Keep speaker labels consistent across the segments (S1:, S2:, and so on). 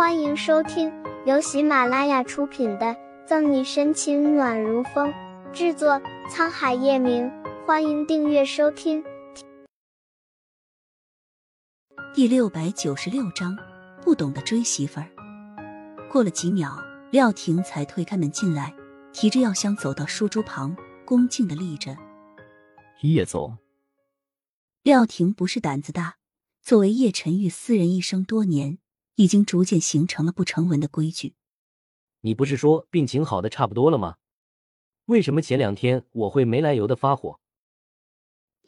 S1: 欢迎收听由喜马拉雅出品的《赠你深情暖如风》，制作沧海夜明。欢迎订阅收听。
S2: 第六百九十六章，不懂得追媳妇儿。过了几秒，廖婷才推开门进来，提着药箱走到书桌旁，恭敬的立着。
S3: 叶总，
S2: 廖婷不是胆子大，作为叶晨玉私人医生多年。已经逐渐形成了不成文的规矩。
S3: 你不是说病情好的差不多了吗？为什么前两天我会没来由的发火？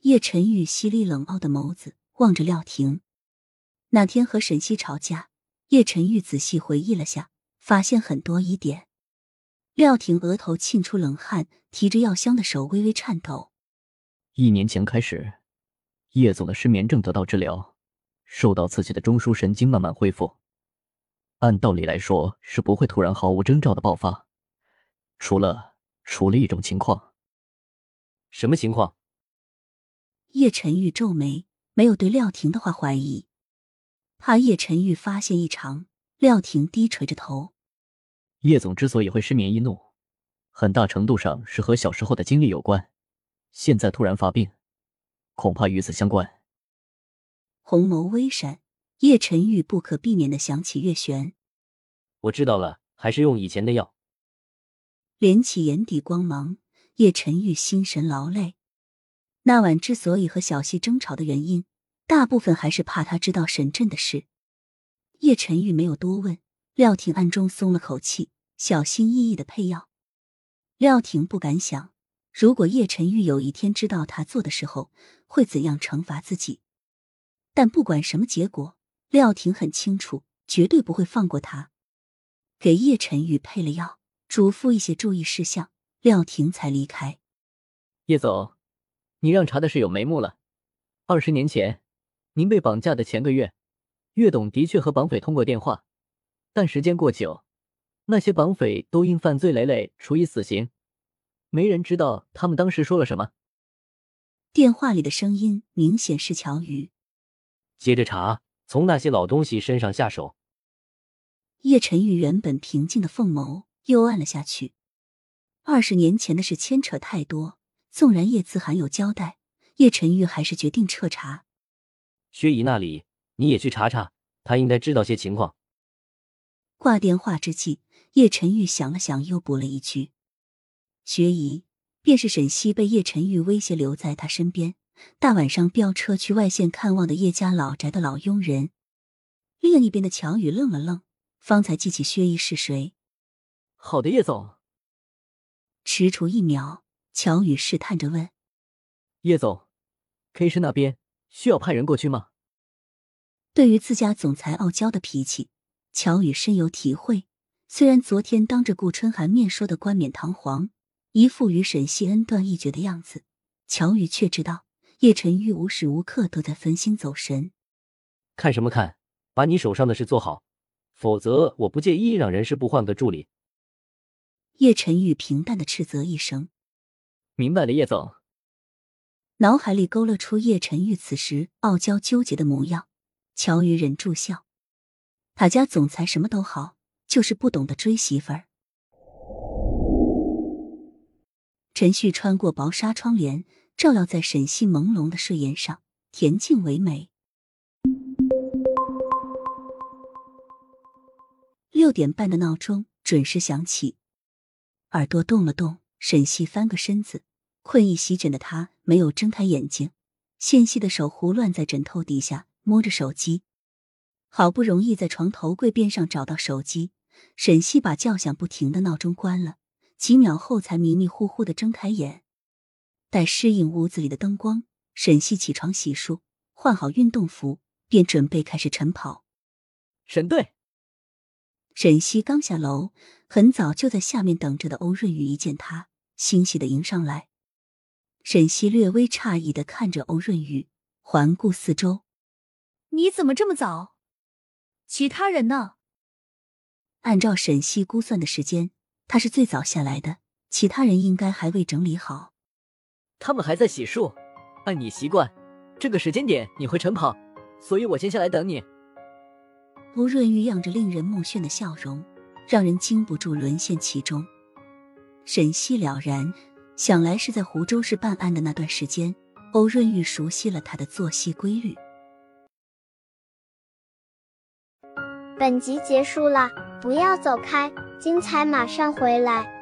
S2: 叶晨玉犀利冷傲的眸子望着廖婷。那天和沈西吵架，叶晨玉仔细回忆了下，发现很多疑点。廖婷额头沁出冷汗，提着药箱的手微微颤抖。
S3: 一年前开始，叶总的失眠症得到治疗，受到刺激的中枢神经慢慢恢复。按道理来说是不会突然毫无征兆的爆发，除了除了一种情况。什么情况？
S2: 叶晨玉皱眉，没有对廖婷的话怀疑，怕叶晨玉发现异常。廖婷低垂着头。
S3: 叶总之所以会失眠易怒，很大程度上是和小时候的经历有关。现在突然发病，恐怕与此相关。
S2: 红眸微闪。叶晨玉不可避免的想起月璇，
S3: 我知道了，还是用以前的药。
S2: 敛起眼底光芒，叶晨玉心神劳累。那晚之所以和小溪争吵的原因，大部分还是怕他知道沈震的事。叶晨玉没有多问，廖婷暗中松了口气，小心翼翼的配药。廖婷不敢想，如果叶晨玉有一天知道他做的时候，会怎样惩罚自己。但不管什么结果。廖婷很清楚，绝对不会放过他。给叶晨宇配了药，嘱咐一些注意事项，廖婷才离开。
S3: 叶总，你让查的事有眉目了。二十年前，您被绑架的前个月，岳董的确和绑匪通过电话，但时间过久，那些绑匪都因犯罪累累，处以死刑。没人知道他们当时说了什么。
S2: 电话里的声音明显是乔宇。
S3: 接着查。从那些老东西身上下手。
S2: 叶晨玉原本平静的凤眸又暗了下去。二十年前的事牵扯太多，纵然叶自涵有交代，叶晨玉还是决定彻查。
S3: 薛姨那里你也去查查，他应该知道些情况。
S2: 挂电话之际，叶晨玉想了想，又补了一句：“薛姨便是沈西被叶晨玉威胁留在他身边。”大晚上飙车去外县看望的叶家老宅的老佣人。另一边的乔宇愣了愣，方才记起薛姨是谁。
S3: 好的，叶总。
S2: 踟蹰一秒，乔宇试探着问：“
S3: 叶总，K 市那边需要派人过去吗？”
S2: 对于自家总裁傲娇的脾气，乔宇深有体会。虽然昨天当着顾春寒面说的冠冕堂皇，一副与沈西恩断义绝的样子，乔宇却知道。叶晨玉无时无刻都在分心走神，
S3: 看什么看？把你手上的事做好，否则我不介意让人事部换个助理。
S2: 叶晨玉平淡的斥责一声：“
S3: 明白了，叶总。”
S2: 脑海里勾勒出叶晨玉此时傲娇纠结的模样，乔宇忍住笑。他家总裁什么都好，就是不懂得追媳妇儿。陈旭穿过薄纱窗帘。照耀在沈西朦胧的睡颜上，恬静唯美。六点半的闹钟准时响起，耳朵动了动，沈西翻个身子，困意席卷的他没有睁开眼睛，纤细的手胡乱在枕头底下摸着手机，好不容易在床头柜边上找到手机，沈西把叫响不停的闹钟关了，几秒后才迷迷糊糊的睁开眼。待适应屋子里的灯光，沈西起床洗漱，换好运动服，便准备开始晨跑。
S3: 沈队，
S2: 沈西刚下楼，很早就在下面等着的欧润宇一见他，欣喜的迎上来。沈西略微诧异的看着欧润宇，环顾四周：“
S4: 你怎么这么早？其他人呢？”
S2: 按照沈西估算的时间，他是最早下来的，其他人应该还未整理好。
S5: 他们还在洗漱，按你习惯，这个时间点你会晨跑，所以我先下来等你。
S2: 吴润玉漾着令人目眩的笑容，让人禁不住沦陷其中。沈西了然，想来是在湖州市办案的那段时间，欧润玉熟悉了他的作息规律。
S1: 本集结束了，不要走开，精彩马上回来。